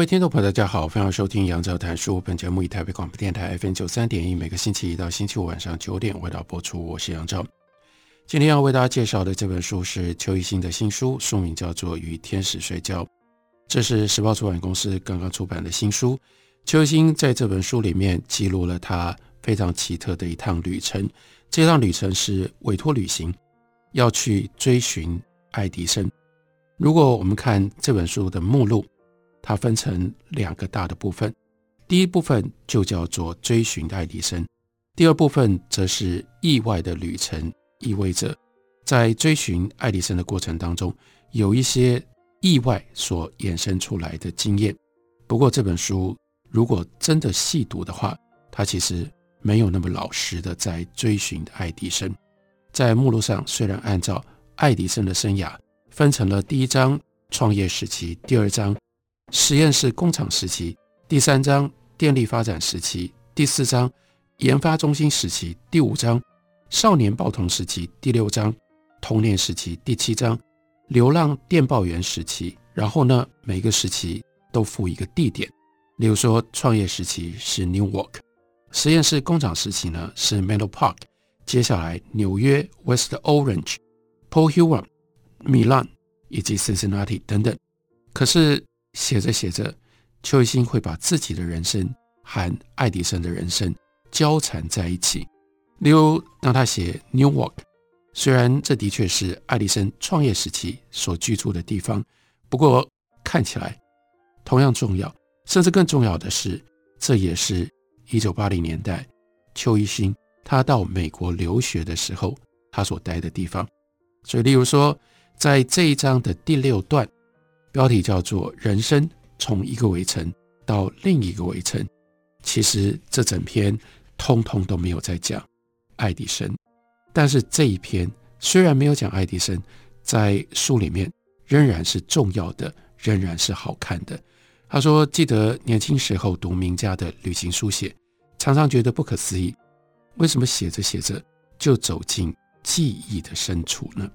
各位听众朋友，大家好，欢迎收听杨照谈书。本节目以台北广播电台 FM 九三点一，每个星期一到星期五晚上九点为大家播出。我是杨照。今天要为大家介绍的这本书是邱一新的新书，书名叫做《与天使睡觉》。这是时报出版公司刚刚出版的新书。邱一新在这本书里面记录了他非常奇特的一趟旅程。这趟旅程是委托旅行，要去追寻爱迪生。如果我们看这本书的目录，它分成两个大的部分，第一部分就叫做追寻爱迪生，第二部分则是意外的旅程，意味着在追寻爱迪生的过程当中，有一些意外所衍生出来的经验。不过这本书如果真的细读的话，它其实没有那么老实的在追寻爱迪生。在目录上虽然按照爱迪生的生涯分成了第一章创业时期，第二章。实验室工厂时期，第三章电力发展时期，第四章研发中心时期，第五章少年报童时期，第六章童年时期，第七章流浪电报员时期。然后呢，每个时期都附一个地点，例如说创业时期是 Newark，实验室工厂时期呢是 Menlo Park，接下来纽约 West Orange、Paul Huron、米兰以及 Cincinnati 等等。可是。写着写着，邱一新会把自己的人生和爱迪生的人生交缠在一起。例如，当他写 Newark，虽然这的确是爱迪生创业时期所居住的地方，不过看起来同样重要，甚至更重要的是，这也是一九八零年代邱一新他到美国留学的时候他所待的地方。所以，例如说，在这一章的第六段。标题叫做“人生从一个围城到另一个围城”，其实这整篇通通都没有在讲爱迪生，但是这一篇虽然没有讲爱迪生，在书里面仍然是重要的，仍然是好看的。他说：“记得年轻时候读名家的旅行书写，常常觉得不可思议，为什么写着写着就走进记忆的深处呢？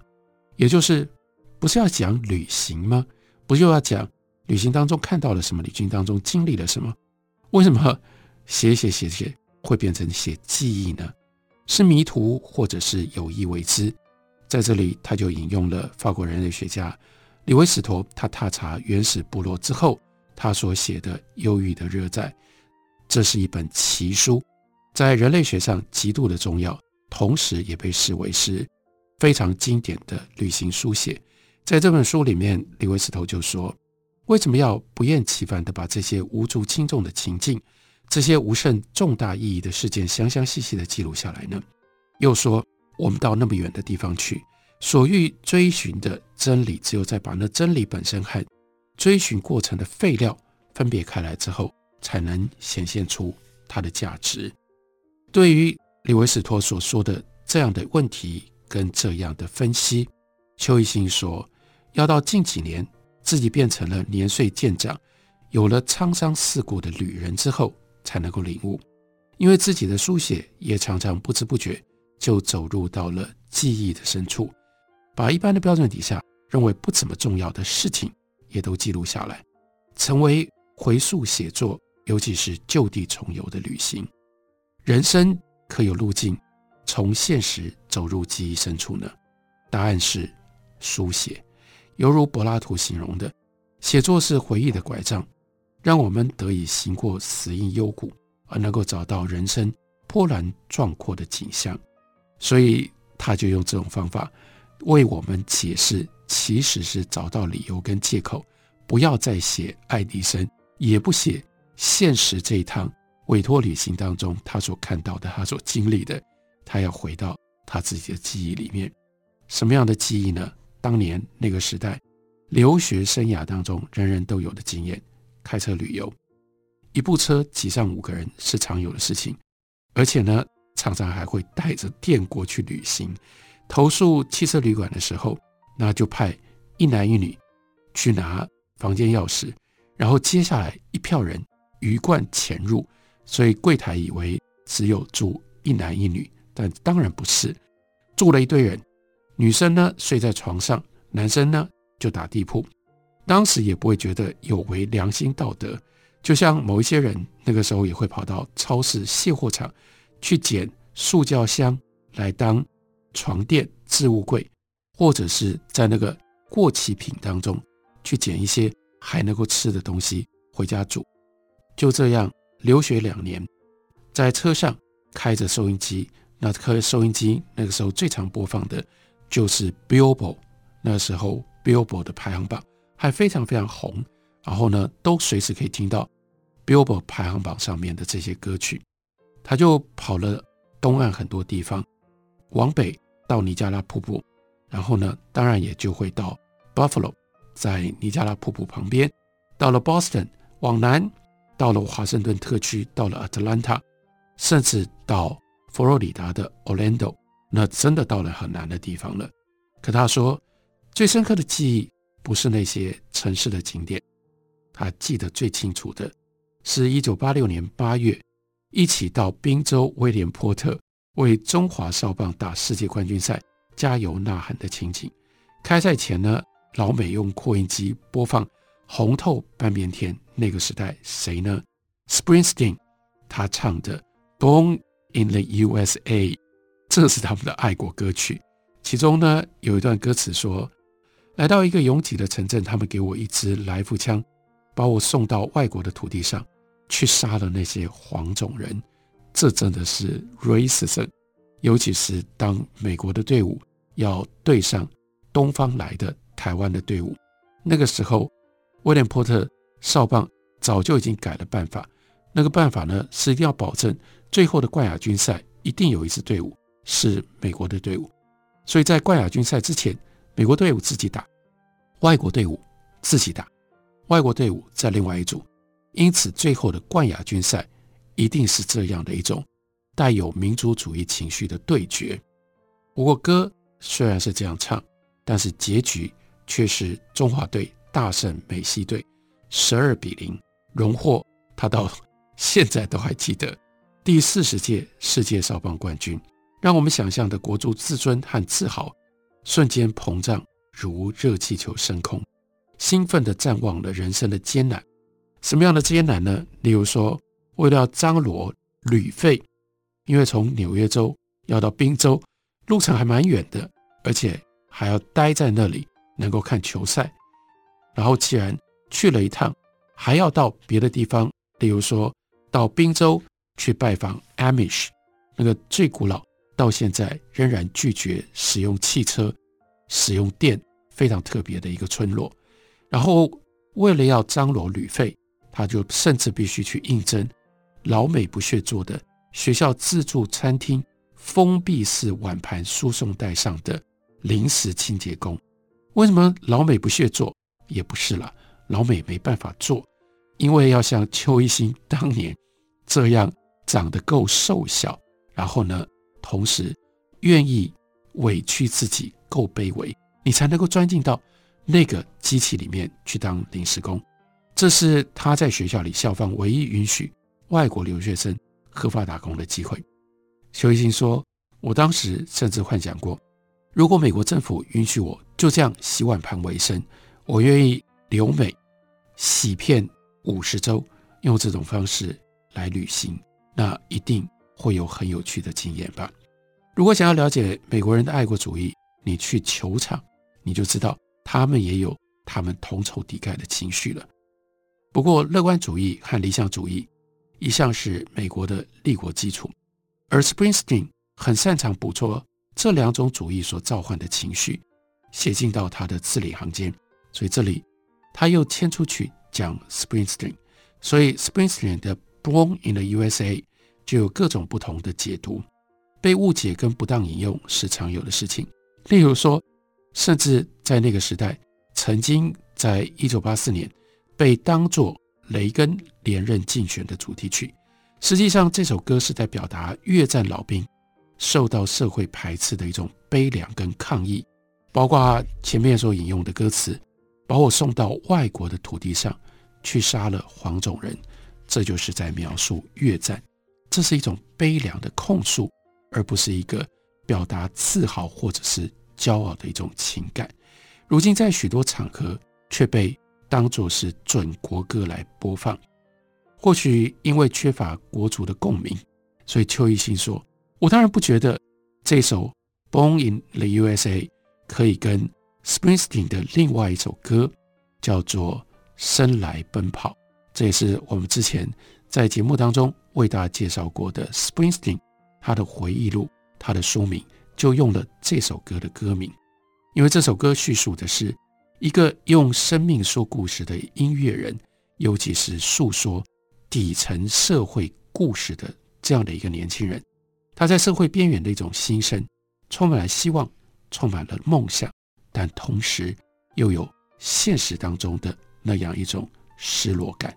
也就是不是要讲旅行吗？”不就要讲旅行当中看到了什么，旅行当中经历了什么？为什么写写写写会变成写记忆呢？是迷途，或者是有意为之？在这里，他就引用了法国人类学家李维史陀，他踏查原始部落之后，他所写的《忧郁的热带》，这是一本奇书，在人类学上极度的重要，同时也被视为是非常经典的旅行书写。在这本书里面，李维斯头就说：“为什么要不厌其烦地把这些无足轻重的情境、这些无甚重大意义的事件，详详细细地记录下来呢？”又说：“我们到那么远的地方去，所欲追寻的真理，只有在把那真理本身和追寻过程的废料分别开来之后，才能显现出它的价值。”对于李维斯托所说的这样的问题跟这样的分析，邱一新说。要到近几年，自己变成了年岁渐长、有了沧桑世故的旅人之后，才能够领悟。因为自己的书写也常常不知不觉就走入到了记忆的深处，把一般的标准底下认为不怎么重要的事情也都记录下来，成为回溯写作，尤其是旧地重游的旅行。人生可有路径，从现实走入记忆深处呢？答案是书写。犹如柏拉图形容的，写作是回忆的拐杖，让我们得以行过死荫幽谷，而能够找到人生波澜壮阔的景象。所以，他就用这种方法为我们解释，其实是找到理由跟借口，不要再写爱迪生，也不写现实这一趟委托旅行当中他所看到的、他所经历的，他要回到他自己的记忆里面。什么样的记忆呢？当年那个时代留学生涯当中人人都有的经验：开车旅游，一部车挤上五个人是常有的事情，而且呢，常常还会带着电锅去旅行。投诉汽车旅馆的时候，那就派一男一女去拿房间钥匙，然后接下来一票人鱼贯潜入，所以柜台以为只有住一男一女，但当然不是，住了一堆人。女生呢睡在床上，男生呢就打地铺。当时也不会觉得有违良心道德，就像某一些人那个时候也会跑到超市卸货场去捡塑胶箱来当床垫置物柜，或者是在那个过期品当中去捡一些还能够吃的东西回家煮。就这样留学两年，在车上开着收音机，那开收音机那个时候最常播放的。就是 Billboard 那时候 Billboard 的排行榜还非常非常红，然后呢，都随时可以听到 Billboard 排行榜上面的这些歌曲。他就跑了东岸很多地方，往北到尼加拉瀑布，然后呢，当然也就会到 Buffalo，在尼加拉瀑布旁边，到了 Boston，往南到了华盛顿特区，到了 Atlanta，甚至到佛罗里达的 Orlando。那真的到了很难的地方了。可他说，最深刻的记忆不是那些城市的景点，他记得最清楚的是一九八六年八月，一起到宾州威廉波特为中华少棒打世界冠军赛加油呐喊的情景。开赛前呢，老美用扩音机播放《红透半边天》，那个时代谁呢？Springsteen，他唱的《Born in the USA》。这是他们的爱国歌曲，其中呢有一段歌词说：“来到一个拥挤的城镇，他们给我一支来福枪，把我送到外国的土地上去杀了那些黄种人。”这真的是 racism，尤其是当美国的队伍要对上东方来的台湾的队伍，那个时候威廉波特少棒早就已经改了办法，那个办法呢是一定要保证最后的冠亚军赛一定有一支队伍。是美国的队伍，所以在冠亚军赛之前，美国队伍自己打，外国队伍自己打，外国队伍在另外一组，因此最后的冠亚军赛一定是这样的一种带有民族主义情绪的对决。不过歌虽然是这样唱，但是结局却是中华队大胜美西队，十二比零荣获他到现在都还记得第四十届世界少棒冠军。让我们想象的国足自尊和自豪瞬间膨胀，如热气球升空，兴奋地展望了人生的艰难。什么样的艰难呢？例如说，为了要张罗旅费，因为从纽约州要到宾州，路程还蛮远的，而且还要待在那里能够看球赛。然后既然去了一趟，还要到别的地方，例如说到宾州去拜访 Amish，那个最古老。到现在仍然拒绝使用汽车、使用电，非常特别的一个村落。然后为了要张罗旅费，他就甚至必须去应征老美不屑做的学校自助餐厅封闭式碗盘输送带上的临时清洁工。为什么老美不屑做？也不是啦，老美没办法做，因为要像邱一新当年这样长得够瘦小，然后呢，同时，愿意委屈自己够卑微，你才能够钻进到那个机器里面去当临时工。这是他在学校里校方唯一允许外国留学生合法打工的机会。邱一新说：“我当时甚至幻想过，如果美国政府允许我就这样洗碗盘为生，我愿意留美洗片五十周，用这种方式来旅行，那一定。”会有很有趣的经验吧。如果想要了解美国人的爱国主义，你去球场，你就知道他们也有他们同仇敌忾的情绪了。不过，乐观主义和理想主义一向是美国的立国基础，而 Springsteen 很擅长捕捉这两种主义所召唤的情绪，写进到他的字里行间。所以这里他又牵出去讲 Springsteen，所以 Springsteen 的 Born in the USA。就有各种不同的解读，被误解跟不当引用是常有的事情。例如说甚至在那个时代，曾经在一九八四年被当作雷根连任竞选的主题曲。实际上，这首歌是在表达越战老兵受到社会排斥的一种悲凉跟抗议，包括前面所引用的歌词：“把我送到外国的土地上去杀了黄种人”，这就是在描述越战。这是一种悲凉的控诉，而不是一个表达自豪或者是骄傲的一种情感。如今在许多场合却被当作是准国歌来播放。或许因为缺乏国族的共鸣，所以邱一新说：“我当然不觉得这首《Born in the USA》可以跟 Springsteen 的另外一首歌叫做《生来奔跑》，这也是我们之前在节目当中为大家介绍过的 Springsteen 他的回忆录，他的书名就用了这首歌的歌名，因为这首歌叙述的是一个用生命说故事的音乐人，尤其是诉说。”底层社会故事的这样的一个年轻人，他在社会边缘的一种心声，充满了希望，充满了梦想，但同时又有现实当中的那样一种失落感。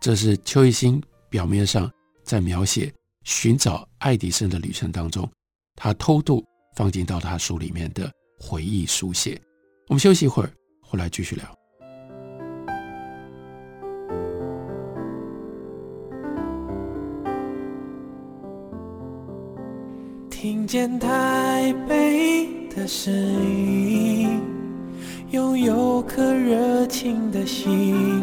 这是邱一新表面上在描写寻找爱迪生的旅程当中，他偷渡放进到他书里面的回忆书写。我们休息一会儿，回来继续聊。听见台北的声音，拥有颗热情的心，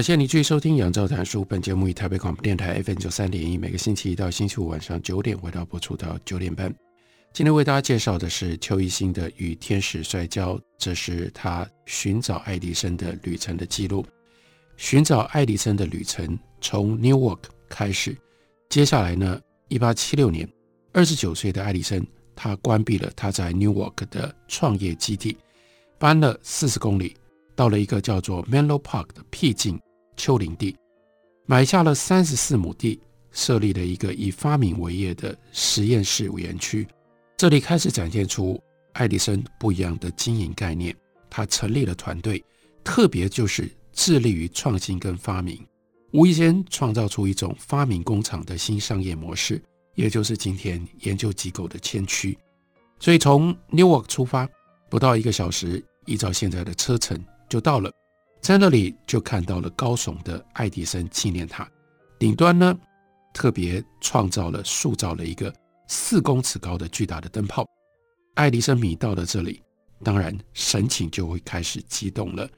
感谢你继续收听《杨照谈书》。本节目以台北广播电台 FM 九三点一，每个星期一到星期五晚上九点，为大家播出到九点半。今天为大家介绍的是邱一新的《与天使摔跤》，这是他寻找爱迪生的旅程的记录。寻找爱迪生的旅程从 Newark 开始，接下来呢，一八七六年，二十九岁的爱迪生，他关闭了他在 Newark 的创业基地，搬了四十公里。到了一个叫做 Menlo Park 的僻静丘陵地，买下了三十四亩地，设立了一个以发明为业的实验室园区。这里开始展现出爱迪生不一样的经营概念。他成立了团队，特别就是致力于创新跟发明，无意间创造出一种发明工厂的新商业模式，也就是今天研究机构的迁区。所以从 Newark 出发，不到一个小时，依照现在的车程。就到了，在那里就看到了高耸的爱迪生纪念塔，顶端呢特别创造了、塑造了一个四公尺高的巨大的灯泡。爱迪生迷到了这里，当然神情就会开始激动了。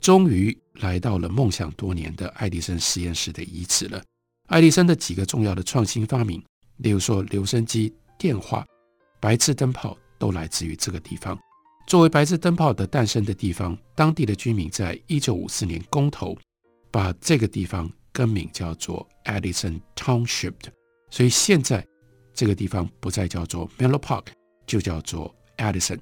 终于来到了梦想多年的爱迪生实验室的遗址了。爱迪生的几个重要的创新发明，例如说留声机、电话、白炽灯泡，都来自于这个地方。作为白炽灯泡的诞生的地方，当地的居民在一九五四年公投，把这个地方更名叫做 Edison Township，所以现在这个地方不再叫做 Menlo Park，就叫做 Edison。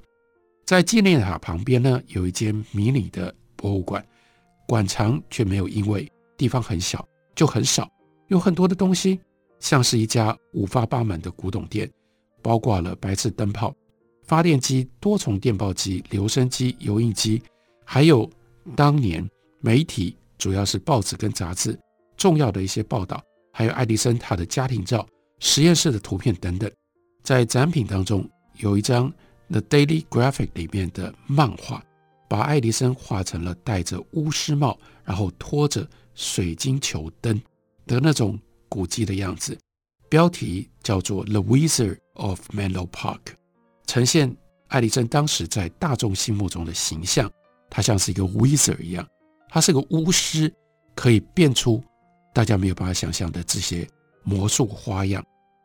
在纪念塔旁边呢，有一间迷你的博物馆，馆藏却没有因为地方很小就很少，有很多的东西，像是一家五花八门的古董店，包括了白炽灯泡。发电机、多重电报机、留声机、油印机，还有当年媒体，主要是报纸跟杂志重要的一些报道，还有爱迪生他的家庭照、实验室的图片等等。在展品当中，有一张《The Daily Graphic》里面的漫画，把爱迪生画成了戴着巫师帽，然后拖着水晶球灯的那种古迹的样子。标题叫做《The Wizard of Menlo Park》。呈现爱迪生当时在大众心目中的形象，他像是一个 wizard 一样，他是个巫师，可以变出大家没有办法想象的这些魔术花样。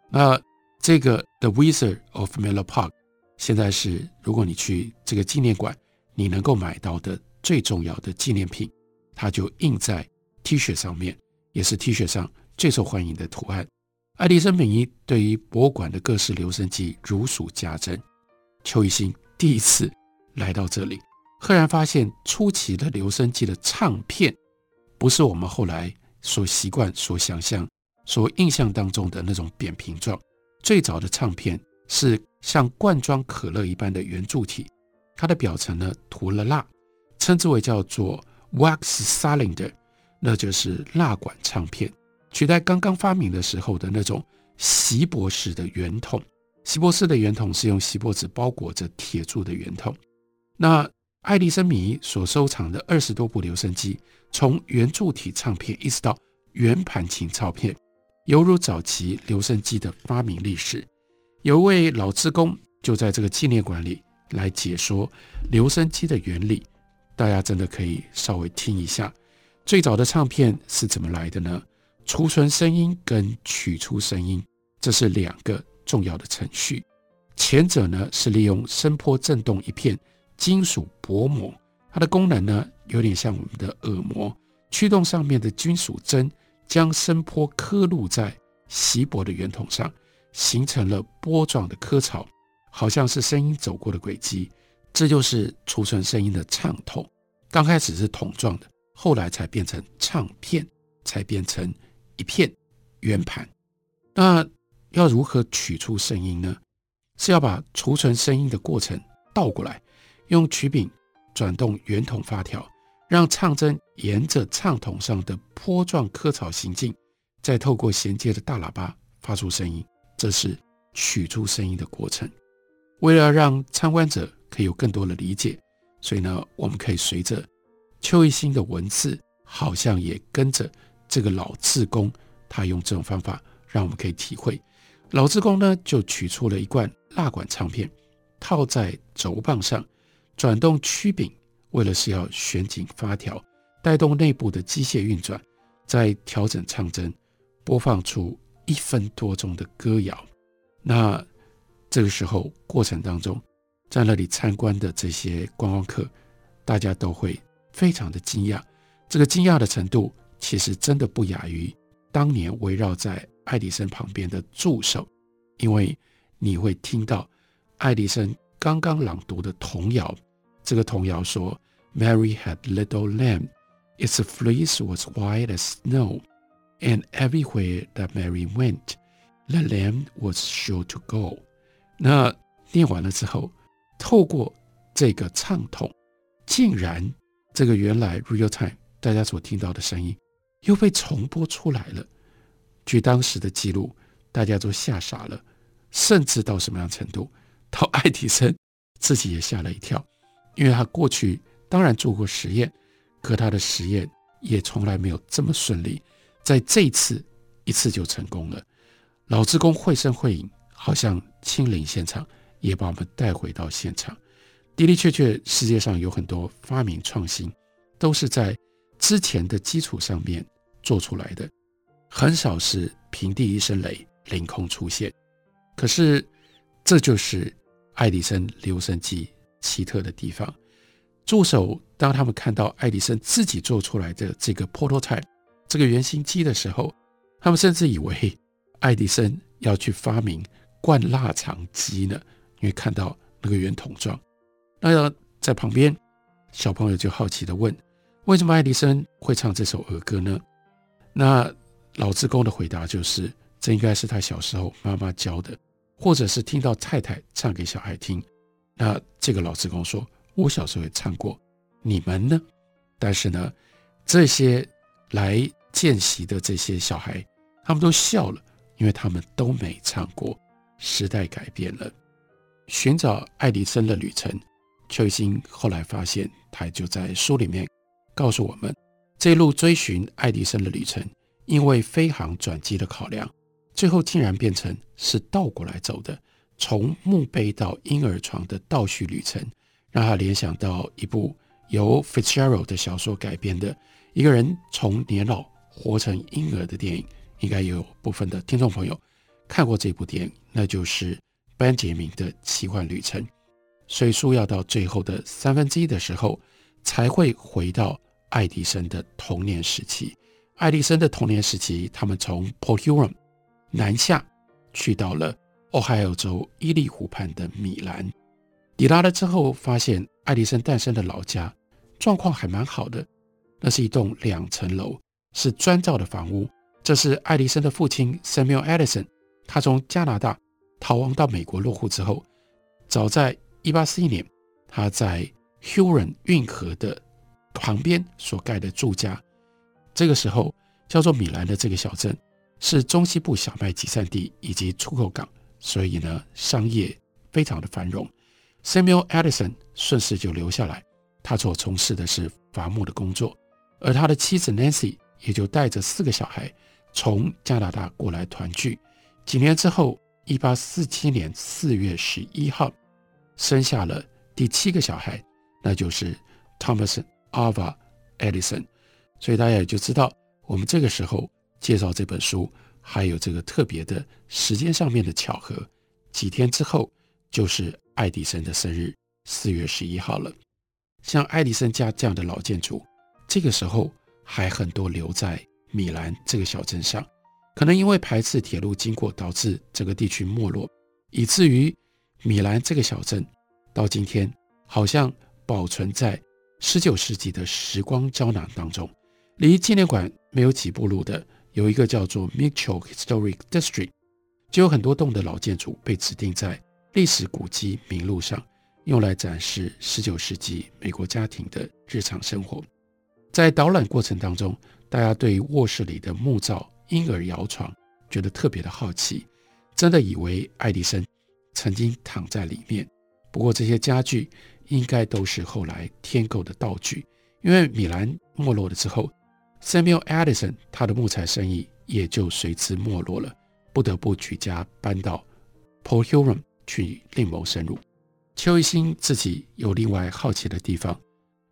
那这个 The Wizard of Menlo Park 现在是如果你去这个纪念馆，你能够买到的最重要的纪念品，它就印在 T 恤上面，也是 T 恤上最受欢迎的图案。爱迪生迷对于博物馆的各式留声机如数家珍。邱一新第一次来到这里，赫然发现初期的留声机的唱片，不是我们后来所习惯、所想象、所印象当中的那种扁平状。最早的唱片是像罐装可乐一般的圆柱体，它的表层呢涂了蜡，称之为叫做 wax cylinder，那就是蜡管唱片，取代刚刚发明的时候的那种锡箔式的圆筒。锡箔式的圆筒是用锡箔纸包裹着铁柱的圆筒。那爱迪生迷所收藏的二十多部留声机，从圆柱体唱片一直到圆盘型唱片，犹如早期留声机的发明历史。有一位老职工就在这个纪念馆里来解说留声机的原理，大家真的可以稍微听一下。最早的唱片是怎么来的呢？储存声音跟取出声音，这是两个。重要的程序，前者呢是利用声波震动一片金属薄膜，它的功能呢有点像我们的耳膜，驱动上面的金属针，将声波刻录在锡箔的圆筒上，形成了波状的刻槽，好像是声音走过的轨迹。这就是储存声音的唱筒。刚开始是筒状的，后来才变成唱片，才变成一片圆盘。那要如何取出声音呢？是要把储存声音的过程倒过来，用曲柄转动圆筒发条，让唱针沿着唱筒上的波状刻槽行进，再透过衔接的大喇叭发出声音。这是取出声音的过程。为了让参观者可以有更多的理解，所以呢，我们可以随着邱一新的文字，好像也跟着这个老志工，他用这种方法，让我们可以体会。老志工呢，就取出了一罐蜡管唱片，套在轴棒上，转动曲柄，为了是要旋紧发条，带动内部的机械运转，再调整唱针，播放出一分多钟的歌谣。那这个时候过程当中，在那里参观的这些观光客，大家都会非常的惊讶。这个惊讶的程度，其实真的不亚于当年围绕在。爱迪生旁边的助手，因为你会听到爱迪生刚刚朗读的童谣。这个童谣说：“Mary had little lamb, its fleece was white as snow, and everywhere that Mary went, the lamb was sure to go。”那念完了之后，透过这个唱筒，竟然这个原来 real time 大家所听到的声音又被重播出来了。据当时的记录，大家都吓傻了，甚至到什么样程度？到爱迪生自己也吓了一跳，因为他过去当然做过实验，可他的实验也从来没有这么顺利，在这一次一次就成功了。老职工绘声绘影，好像亲临现场，也把我们带回到现场。的的确确，世界上有很多发明创新，都是在之前的基础上面做出来的。很少是平地一声雷，凌空出现。可是，这就是爱迪生留声机奇特的地方。助手当他们看到爱迪生自己做出来的这个 prototype 这个原型机的时候，他们甚至以为爱迪生要去发明灌腊肠机呢，因为看到那个圆筒状。那在旁边，小朋友就好奇地问：为什么爱迪生会唱这首儿歌呢？那老职工的回答就是：这应该是他小时候妈妈教的，或者是听到太太唱给小孩听。那这个老职工说：“我小时候也唱过，你们呢？”但是呢，这些来见习的这些小孩，他们都笑了，因为他们都没唱过。时代改变了，寻找爱迪生的旅程，邱一新后来发现，他就在书里面告诉我们，这一路追寻爱迪生的旅程。因为飞航转机的考量，最后竟然变成是倒过来走的，从墓碑到婴儿床的倒叙旅程，让他联想到一部由 Fitzgerald 的小说改编的一个人从年老活成婴儿的电影。应该也有部分的听众朋友看过这部电影，那就是《班杰明的奇幻旅程。所以书要到最后的三分之一的时候，才会回到爱迪生的童年时期。爱迪生的童年时期，他们从 Port Huron 南下，去到了 Ohio 州伊利湖畔的米兰。抵达了之后，发现爱迪生诞生的老家状况还蛮好的。那是一栋两层楼，是砖造的房屋。这是爱迪生的父亲 Samuel Edison，他从加拿大逃亡到美国落户之后，早在一八四一年，他在 Huron 运河的旁边所盖的住家，这个时候叫做米兰的这个小镇，是中西部小麦集散地以及出口港，所以呢，商业非常的繁荣。Samuel Edison 顺势就留下来，他所从事的是伐木的工作，而他的妻子 Nancy 也就带着四个小孩从加拿大过来团聚。几年之后，一八四七年四月十一号。生下了第七个小孩，那就是 Thomas Alva Edison。所以大家也就知道，我们这个时候介绍这本书，还有这个特别的时间上面的巧合。几天之后就是爱迪生的生日，四月十一号了。像爱迪生家这样的老建筑，这个时候还很多留在米兰这个小镇上，可能因为排斥铁路经过，导致这个地区没落，以至于。米兰这个小镇到今天好像保存在十九世纪的时光胶囊当中。离纪念馆没有几步路的，有一个叫做 Mitchell Historic District，就有很多栋的老建筑被指定在历史古迹名录上，用来展示十九世纪美国家庭的日常生活。在导览过程当中，大家对卧室里的木造婴儿摇床觉得特别的好奇，真的以为爱迪生。曾经躺在里面，不过这些家具应该都是后来添购的道具。因为米兰没落了之后，Samuel Edison 他的木材生意也就随之没落了，不得不举家搬到 Port Huron 去另谋生路。邱一新自己有另外好奇的地方，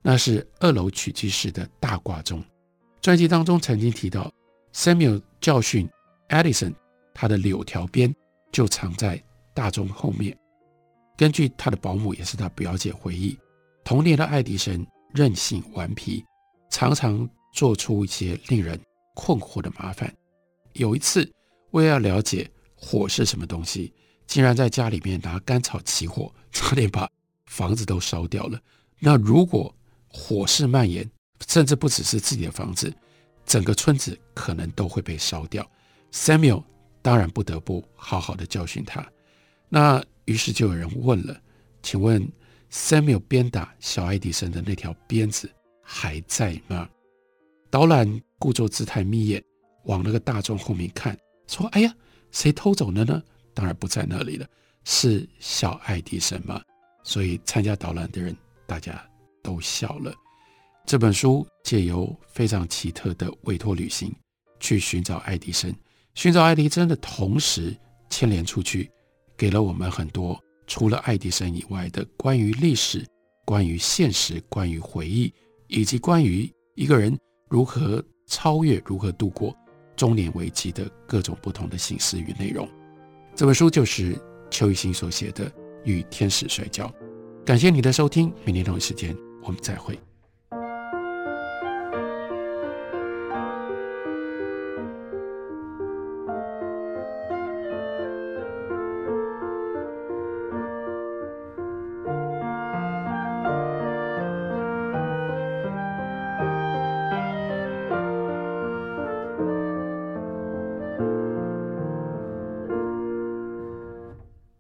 那是二楼取居室的大挂钟。传记当中曾经提到，Samuel 教训 Edison，他的柳条鞭就藏在。大钟后面，根据他的保姆也是他表姐回忆，童年的爱迪生任性顽皮，常常做出一些令人困惑的麻烦。有一次，为了了解火是什么东西，竟然在家里面拿干草起火，差点把房子都烧掉了。那如果火势蔓延，甚至不只是自己的房子，整个村子可能都会被烧掉。Samuel 当然不得不好好的教训他。那于是就有人问了，请问 Samuel 鞭打小爱迪生的那条鞭子还在吗？导览故作姿态眯眼，往那个大钟后面看，说：“哎呀，谁偷走了呢？当然不在那里了，是小爱迪生吗？”所以参加导览的人大家都笑了。这本书借由非常奇特的委托旅行去寻找爱迪生，寻找爱迪生的同时牵连出去。给了我们很多除了爱迪生以外的关于历史、关于现实、关于回忆，以及关于一个人如何超越、如何度过中年危机的各种不同的形式与内容。这本书就是邱一新所写的《与天使摔跤》。感谢你的收听，明天同一时间我们再会。